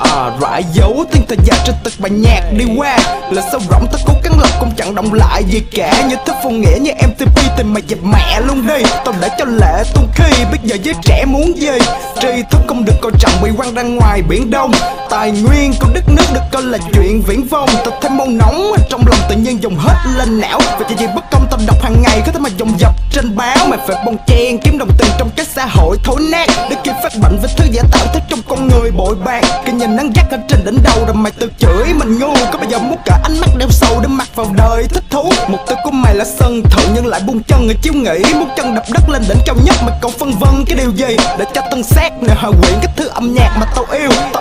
à, rải dấu tiếng thời gian trên từng bài nhạc đi qua. Là sâu rộng ta cố gắng lọc cũng chẳng động lại gì cả. Như thức phong nghĩa như MTP thì mày dẹp mẹ luôn đi. Tao để cho lệ tung khi bây giờ giới trẻ muốn gì. Tri thức không được coi trọng bị quăng ra ngoài biển đông. Tài nguyên của đất nước được coi là chuyện viễn vông. Tao thêm mong nóng trong lòng tự nhiên dùng hết lên não. Và chỉ vì bất công tao đọc hàng ngày có thể mà dùng dập trên báo. Mày phải bông chen kiếm đồng tiền trong cái xã hội thối nát. Để kịp phát bệnh với thứ giả tạo thức trong con người bội bạc. Cái nhìn nắng gắt ở trên đỉnh đầu rồi mày tự chửi mình ngu. Có bao giờ muốn cả ánh mắt đeo sâu để mặc vào đời thích thú? Mục tiêu của mày là sân thượng nhưng lại buông chân người chiếu nghĩ muốn chân đập đất lên đỉnh cao nhất mà cậu phân vân. Cái điều gì? Để cho tân xác nè hòa quyện cái thứ âm nhạc mà tao yêu. Tao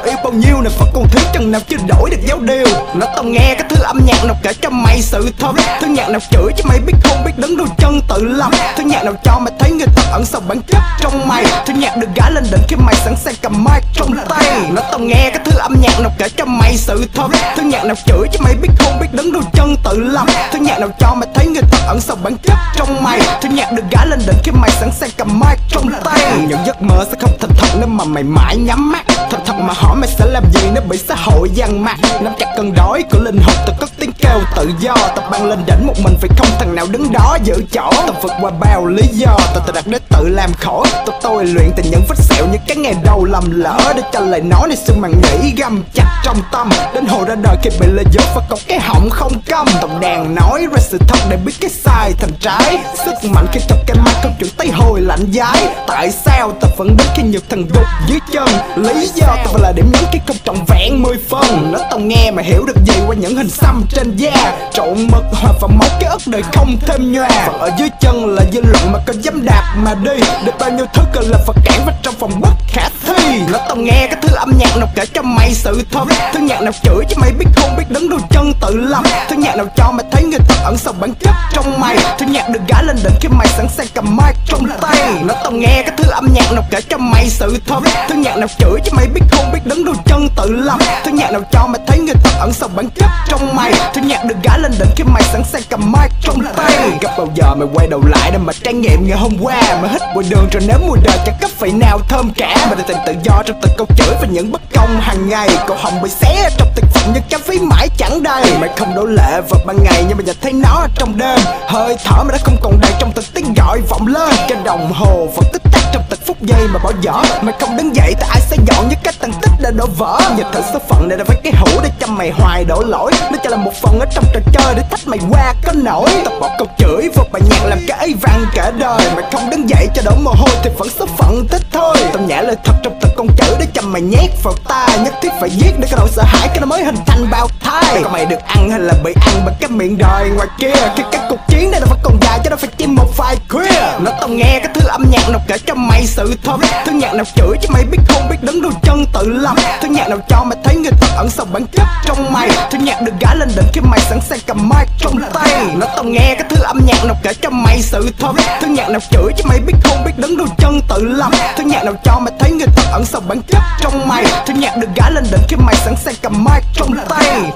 nào chưa đổi được dấu điều. Nó tao nghe cái thứ âm nhạc nào kể cho mày sự thật. Thứ nhạc nào chửi cho mày biết không biết đứng đôi chân tự lập. Thứ nhạc nào cho mày thấy người thật ẩn sâu bản chất trong mày. Thứ nhạc được gái lên đỉnh khi mày sẵn sàng cầm mic trong tay. Nó tao nghe cái thứ âm nhạc nào kể cho mày sự thật. Thứ nhạc nào chửi cho mày biết không biết đứng đôi chân tự lập. Thứ nhạc nào cho mày thấy người thật ẩn sâu bản chất trong mày. Thứ nhạc được gái lên đỉnh khi mày sẵn sàng cầm mic trong tay. Những giấc mơ sẽ không mà mày mãi nhắm mắt. Thật thật mà hỏi mày sẽ làm gì nếu bị xã hội giăng mặt nắm chặt cân đối của linh hồn tao cất tiếng kêu tự do. Tập băng lên đỉnh một mình phải không thằng nào đứng đó giữ chỗ. Tao vượt qua bao lý do tao tự đặt để tự làm khổ. Tôi tôi luyện từ những vết sẹo như cái ngày đầu lầm lỡ. Để cho lời nói này xương màng nhĩ găm chặt trong tâm. Đến hồi ra đời khi bị lừa dối và có cái họng không câm. Tổng đàn nói ra sự thật để biết cái sai thành trái. Sức mạnh khi chọc cái mắt không chuyển tay hồi lạnh giái tại sao tao vẫn đứng khi nhiều thằng đục dưới chân, lý do tao phải là điểm nhấn cái không trọn vẹn mười phần. Nó tao nghe mà hiểu được gì qua những hình xăm trên da. Trộn mực hòa vào máu cái ức đời không thêm nhòa. Và ở dưới chân là dư luận mà có dám đạp mà đi. Để bao nhiêu thứ cần là vật cản vào trong phòng bất khả thi. Nó tao nghe cái thứ âm nhạc nào kể cho mày sự thật. Thứ nhạc nào chửi cho mày biết không biết đứng đôi chân tự lập. Thứ nhạc nào cho mày thấy người ta ẩn sâu bản chất trong mày. Thứ nhạc được gái lên đỉnh khi mày sẵn sàng cầm mic trong tay. Nó tao nghe cái thứ âm nhạc nào kể cho mày sự thật thứ nhạc nào chửi chứ mày biết không, biết đứng đôi chân tự lập. Thứ nhạc nào cho mày thấy người ta ẩn sâu bản chất trong mày. Thứ nhạc được gái lên đỉnh khi mày sẵn sàng cầm mic trong tay. Gặp bao giờ mày quay đầu lại để mà trải nghiệm ngày hôm qua? Mà hít bụi đường rồi nếu mùi đời chẳng cấp phải nào thơm cả. Mà để tìm tự do trong từng câu chửi và những bất công hàng ngày. Cậu hồng bị xé trong thực phẩm nhưng cái phí mãi chẳng đầy. Mày không đổ lệ vào ban ngày nhưng mà nhìn thấy nó trong đêm. Hơi thở mày đã không còn đầy trong từng tiếng gọi vọng lên. Trên đồng hồ vẫn tích tắc trong phút giây mà bỏ dở. Mày không đứng dậy thì ai sẽ dọn những cái tàn tích đã đổ vỡ. Nhật thử số phận này là với cái hũ để cho mày hoài đổ lỗi. Nó cho là một phần ở trong trò chơi để thách mày qua có nổi. Tập bỏ câu chửi vào bài nhạc làm cái văn cả đời. Mày không đứng dậy cho đổ mồ hôi, thì vẫn số phận thích thôi. Tao nhả lời thật trong từng con chữ để cho mày nhét vào tai. Nhất thiết phải giết để cái nỗi sợ hãi, cái nó mới hình thành bao thai. Còn mày được ăn hay là bị ăn bởi cái miệng đời ngoài kia? Khi các cuộc chiến này nó vẫn còn dài cho nó phải chim một vài khuya. Nó tao nghe cái thứ âm nhạc nào kể cho mày sự thật. Thứ nhạc nào chửi chứ mày biết không biết đấm đôi chân tự lập. Thứ nhạc nào cho mày thấy người thật ẩn sâu bản chất trong mày. Thứ nhạc được gái lên đỉnh khi mày sẵn sàng cầm mic trong tay. Nó tao nghe cái thứ âm nhạc nào kể cho mày sự thật. Thứ nhạc nào chửi chứ mày biết không biết đấm đôi chân tự lập. Thứ nhạc nào cho mày thấy người thật ẩn sâu bản chất trong mày. Thứ nhạc được gái lên đỉnh khi mày sẵn sàng cầm mic trong tay.